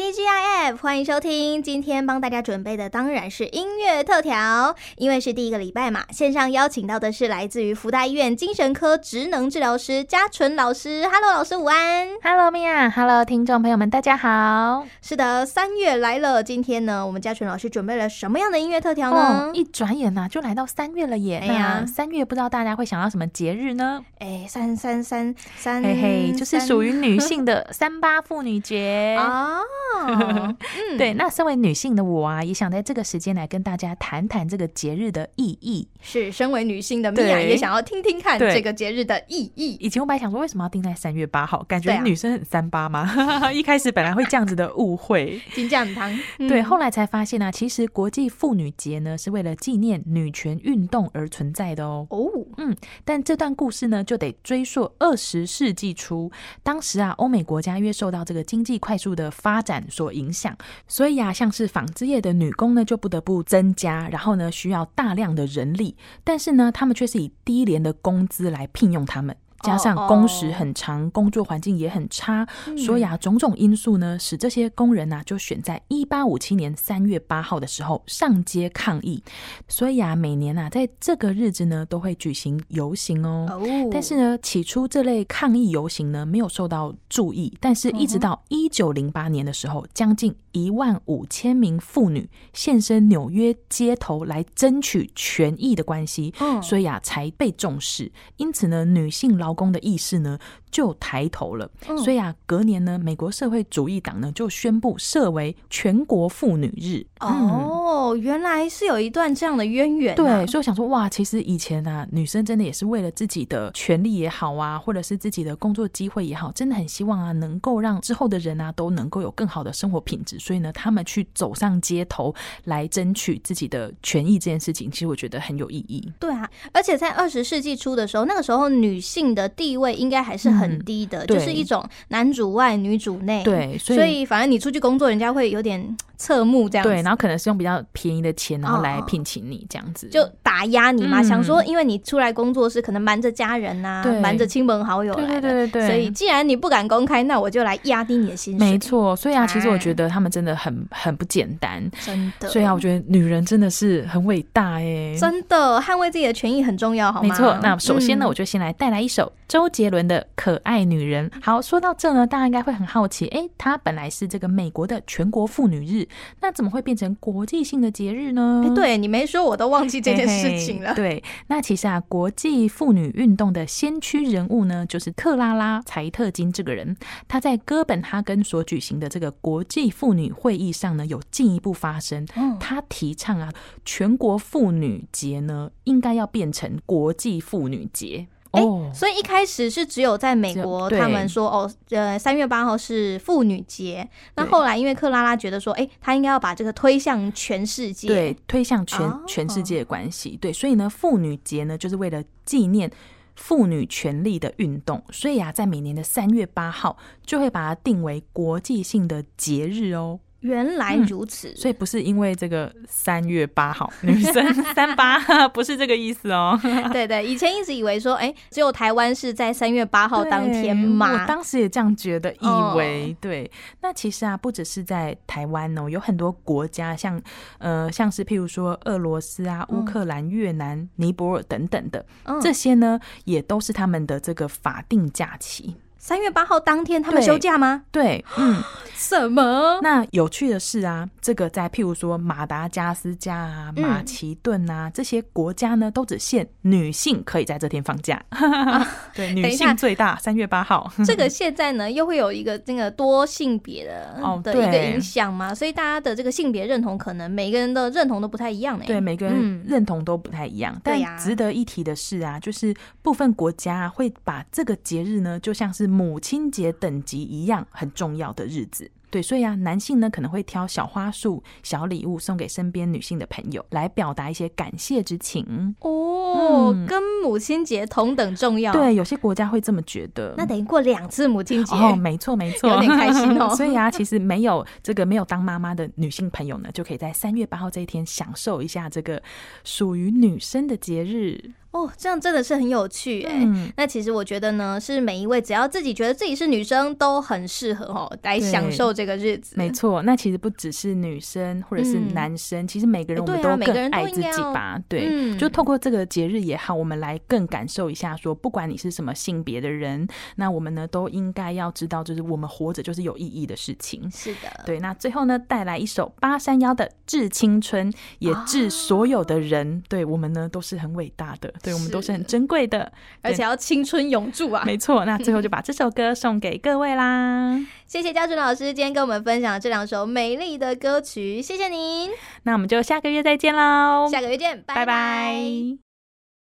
TGIF，欢迎收听。今天帮大家准备的当然是音乐特调，因为是第一个礼拜嘛。线上邀请到的是来自于福大医院精神科职能治疗师嘉纯老师。Hello，老师午安。Hello，Mia，Hello，听众朋友们，大家好。是的，三月来了。今天呢，我们嘉纯老师准备了什么样的音乐特调呢？哦、一转眼呐、啊，就来到三月了耶。哎呀，三月不知道大家会想到什么节日呢？哎，三三三三，嘿嘿，就是属于女 性的三八妇女节啊。哦，对，那身为女性的我啊，也想在这个时间来跟大家谈谈这个节日的意义。是，身为女性的米娅也想要听听看这个节日的意义。以前我本来想说，为什么要定在三月八号？感觉女生很三八吗？啊、一开始本来会这样子的误会，金酱汤。对，后来才发现呢、啊，其实国际妇女节呢是为了纪念女权运动而存在的哦。哦，嗯，但这段故事呢，就得追溯二十世纪初，当时啊，欧美国家因为受到这个经济快速的发展所影响，所以呀，像是纺织业的女工呢，就不得不增加，然后呢，需要大量的人力，但是呢，他们却是以低廉的工资来聘用他们。加上工时很长，oh, oh. 工作环境也很差，所以啊，种种因素呢，使这些工人啊，就选在一八五七年三月八号的时候上街抗议。所以啊，每年啊，在这个日子呢，都会举行游行哦。Oh. 但是呢，起初这类抗议游行呢，没有受到注意。但是一直到一九零八年的时候，将近一万五千名妇女现身纽约街头来争取权益的关系，oh. 所以啊，才被重视。因此呢，女性劳劳工的意识呢就抬头了，嗯、所以啊，隔年呢，美国社会主义党呢就宣布设为全国妇女日。哦，嗯、原来是有一段这样的渊源、啊。对，所以我想说，哇，其实以前啊，女生真的也是为了自己的权利也好啊，或者是自己的工作机会也好，真的很希望啊，能够让之后的人啊都能够有更好的生活品质。所以呢，他们去走上街头来争取自己的权益这件事情，其实我觉得很有意义。对啊，而且在二十世纪初的时候，那个时候女性的的地位应该还是很低的，嗯、就是一种男主外女主内。对，所以，所以反正你出去工作，人家会有点侧目这样子。对，然后可能是用比较便宜的钱，然后来聘请你这样子，哦、就打压你嘛。嗯、想说，因为你出来工作是可能瞒着家人呐、啊，瞒着亲朋好友来的，对对对。所以既然你不敢公开，那我就来压低你的薪水。没错，所以啊，其实我觉得他们真的很很不简单，真的。所以啊，我觉得女人真的是很伟大哎，真的捍卫自己的权益很重要，好吗？没错。那首先呢，嗯、我就先来带来一首。周杰伦的可爱女人。好，说到这呢，大家应该会很好奇，哎、欸，它本来是这个美国的全国妇女日，那怎么会变成国际性的节日呢？对，你没说，我都忘记这件事情了。嘿嘿对，那其实啊，国际妇女运动的先驱人物呢，就是克拉拉·柴特金这个人。她在哥本哈根所举行的这个国际妇女会议上呢，有进一步发声。嗯，她提倡啊，全国妇女节呢，应该要变成国际妇女节。哎，欸、所以一开始是只有在美国，他们说哦，呃，三月八号是妇女节。那后来因为克拉拉觉得说，哎，她应该要把这个推向全世界，对，推向全、哦、全世界的关系。对，所以呢，妇女节呢，就是为了纪念妇女权利的运动。所以啊，在每年的三月八号，就会把它定为国际性的节日哦。原来如此，嗯，所以不是因为这个三月八号 女生 三八，不是这个意思哦。对对，以前一直以为说，哎、欸，只有台湾是在三月八号当天嘛。我当时也这样觉得，以为、哦、对。那其实啊，不只是在台湾哦，有很多国家，像呃，像是譬如说俄罗斯啊、乌克兰、越南、尼泊尔等等的，嗯、这些呢，也都是他们的这个法定假期。三月八号当天，他们休假吗？对，对，嗯，什么？那有趣的是啊，这个在譬如说马达加斯加啊、马其顿啊、嗯、这些国家呢，都只限女性可以在这天放假。啊、对，女性最大，三月八号。这个现在呢，又会有一个那个多性别的哦的一个影响吗？所以大家的这个性别认同，可能每个人的认同都不太一样呢。对，每个人认同都不太一样。嗯、但值得一提的是啊，就是部分国家会把这个节日呢，就像是母亲节等级一样很重要的日子。对，所以啊，男性呢可能会挑小花束、小礼物送给身边女性的朋友，来表达一些感谢之情。哦，嗯、跟母亲节同等重要。对，有些国家会这么觉得。那等于过两次母亲节哦，没错没错，有点开心哦。所以啊，其实没有这个没有当妈妈的女性朋友呢，就可以在三月八号这一天享受一下这个属于女生的节日。哦，这样真的是很有趣哎。嗯、那其实我觉得呢，是每一位只要自己觉得自己是女生，都很适合哦来享受这个日子。没错，那其实不只是女生或者是男生，嗯、其实每个人我们都更爱自己吧。对，嗯、就透过这个节日也好，我们来更感受一下说，说不管你是什么性别的人，那我们呢都应该要知道，就是我们活着就是有意义的事情。是的，对。那最后呢，带来一首八三幺的《致青春》，也致所有的人，哦、对我们呢都是很伟大的。对，我们都是很珍贵的，而且要青春永驻啊！没错，那最后就把这首歌送给各位啦。谢谢嘉纯老师今天跟我们分享这两首美丽的歌曲，谢谢您。那我们就下个月再见喽！下个月见，拜拜。拜拜。